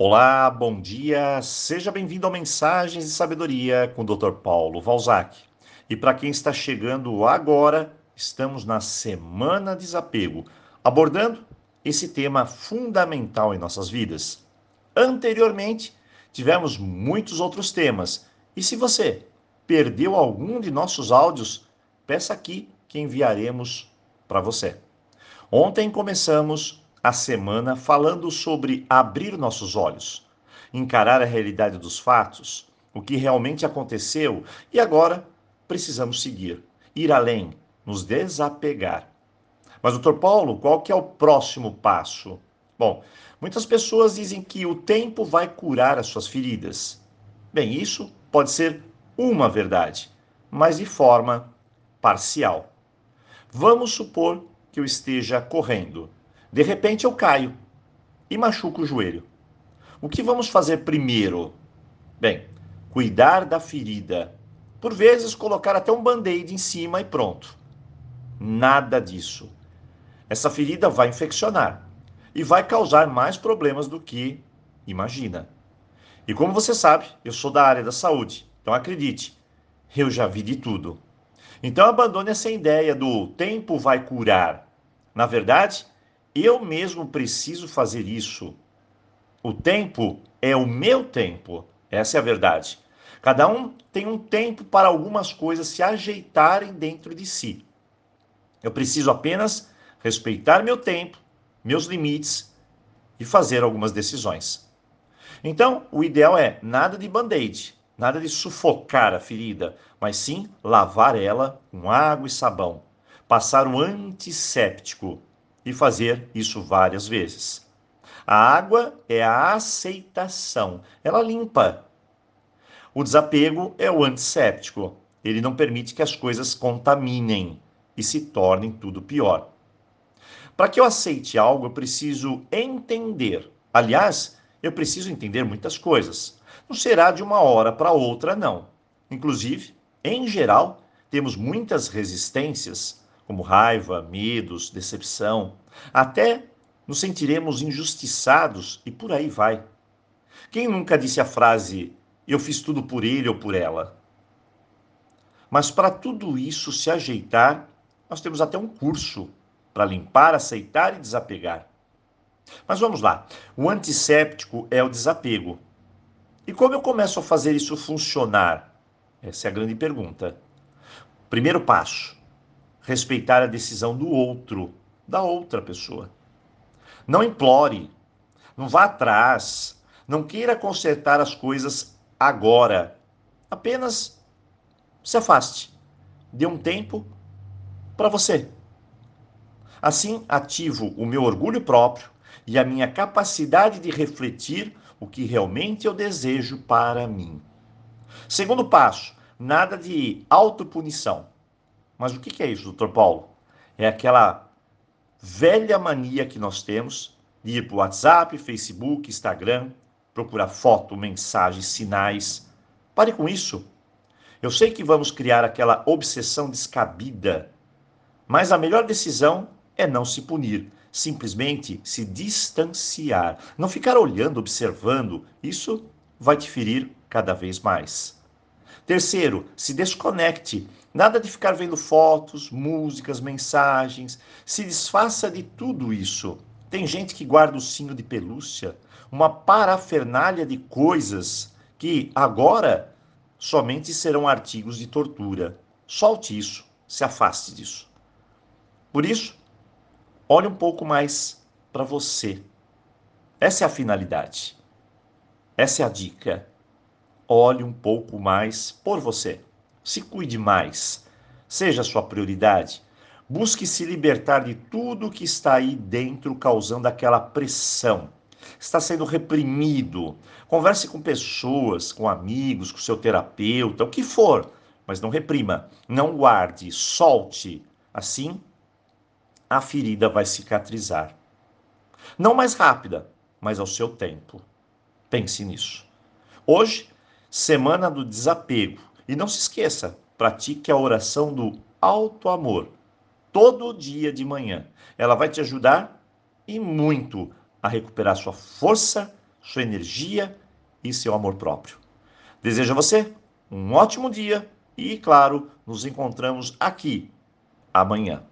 Olá, bom dia, seja bem-vindo ao Mensagens de Sabedoria com o Dr. Paulo Valzac. E para quem está chegando agora, estamos na Semana Desapego, abordando esse tema fundamental em nossas vidas. Anteriormente, tivemos muitos outros temas, e se você perdeu algum de nossos áudios, peça aqui que enviaremos para você. Ontem começamos a semana falando sobre abrir nossos olhos, encarar a realidade dos fatos, o que realmente aconteceu e agora precisamos seguir, ir além, nos desapegar. Mas, doutor Paulo, qual que é o próximo passo? Bom, muitas pessoas dizem que o tempo vai curar as suas feridas. Bem, isso pode ser uma verdade, mas de forma parcial. Vamos supor que eu esteja correndo de repente eu caio e machuco o joelho. O que vamos fazer primeiro? Bem, cuidar da ferida. Por vezes, colocar até um band-aid em cima e pronto. Nada disso. Essa ferida vai infeccionar e vai causar mais problemas do que imagina. E como você sabe, eu sou da área da saúde, então acredite, eu já vi de tudo. Então abandone essa ideia do tempo vai curar. Na verdade, eu mesmo preciso fazer isso. O tempo é o meu tempo. Essa é a verdade. Cada um tem um tempo para algumas coisas se ajeitarem dentro de si. Eu preciso apenas respeitar meu tempo, meus limites e fazer algumas decisões. Então, o ideal é nada de band-aid, nada de sufocar a ferida, mas sim lavar ela com água e sabão, passar um antisséptico e fazer isso várias vezes. A água é a aceitação, ela limpa. O desapego é o antisséptico, ele não permite que as coisas contaminem e se tornem tudo pior. Para que eu aceite algo, eu preciso entender. Aliás, eu preciso entender muitas coisas. Não será de uma hora para outra, não. Inclusive, em geral, temos muitas resistências como raiva, medos, decepção. Até nos sentiremos injustiçados e por aí vai. Quem nunca disse a frase eu fiz tudo por ele ou por ela? Mas para tudo isso se ajeitar, nós temos até um curso para limpar, aceitar e desapegar. Mas vamos lá. O antisséptico é o desapego. E como eu começo a fazer isso funcionar? Essa é a grande pergunta. Primeiro passo: respeitar a decisão do outro, da outra pessoa. Não implore, não vá atrás, não queira consertar as coisas agora. Apenas se afaste. Dê um tempo para você. Assim, ativo o meu orgulho próprio e a minha capacidade de refletir o que realmente eu desejo para mim. Segundo passo, nada de autopunição. Mas o que é isso, doutor Paulo? É aquela velha mania que nós temos de ir para o WhatsApp, Facebook, Instagram, procurar foto, mensagem, sinais. Pare com isso. Eu sei que vamos criar aquela obsessão descabida, mas a melhor decisão é não se punir, simplesmente se distanciar, não ficar olhando, observando. Isso vai te ferir cada vez mais. Terceiro, se desconecte. Nada de ficar vendo fotos, músicas, mensagens. Se desfaça de tudo isso. Tem gente que guarda o sino de pelúcia, uma parafernália de coisas que agora somente serão artigos de tortura. Solte isso, se afaste disso. Por isso, olhe um pouco mais para você. Essa é a finalidade. Essa é a dica olhe um pouco mais por você. Se cuide mais. Seja sua prioridade. Busque se libertar de tudo que está aí dentro causando aquela pressão. Está sendo reprimido. Converse com pessoas, com amigos, com seu terapeuta, o que for, mas não reprima, não guarde, solte. Assim, a ferida vai cicatrizar. Não mais rápida, mas ao seu tempo. Pense nisso. Hoje Semana do Desapego. E não se esqueça, pratique a oração do alto amor todo dia de manhã. Ela vai te ajudar e muito a recuperar sua força, sua energia e seu amor próprio. Desejo a você um ótimo dia e, claro, nos encontramos aqui amanhã.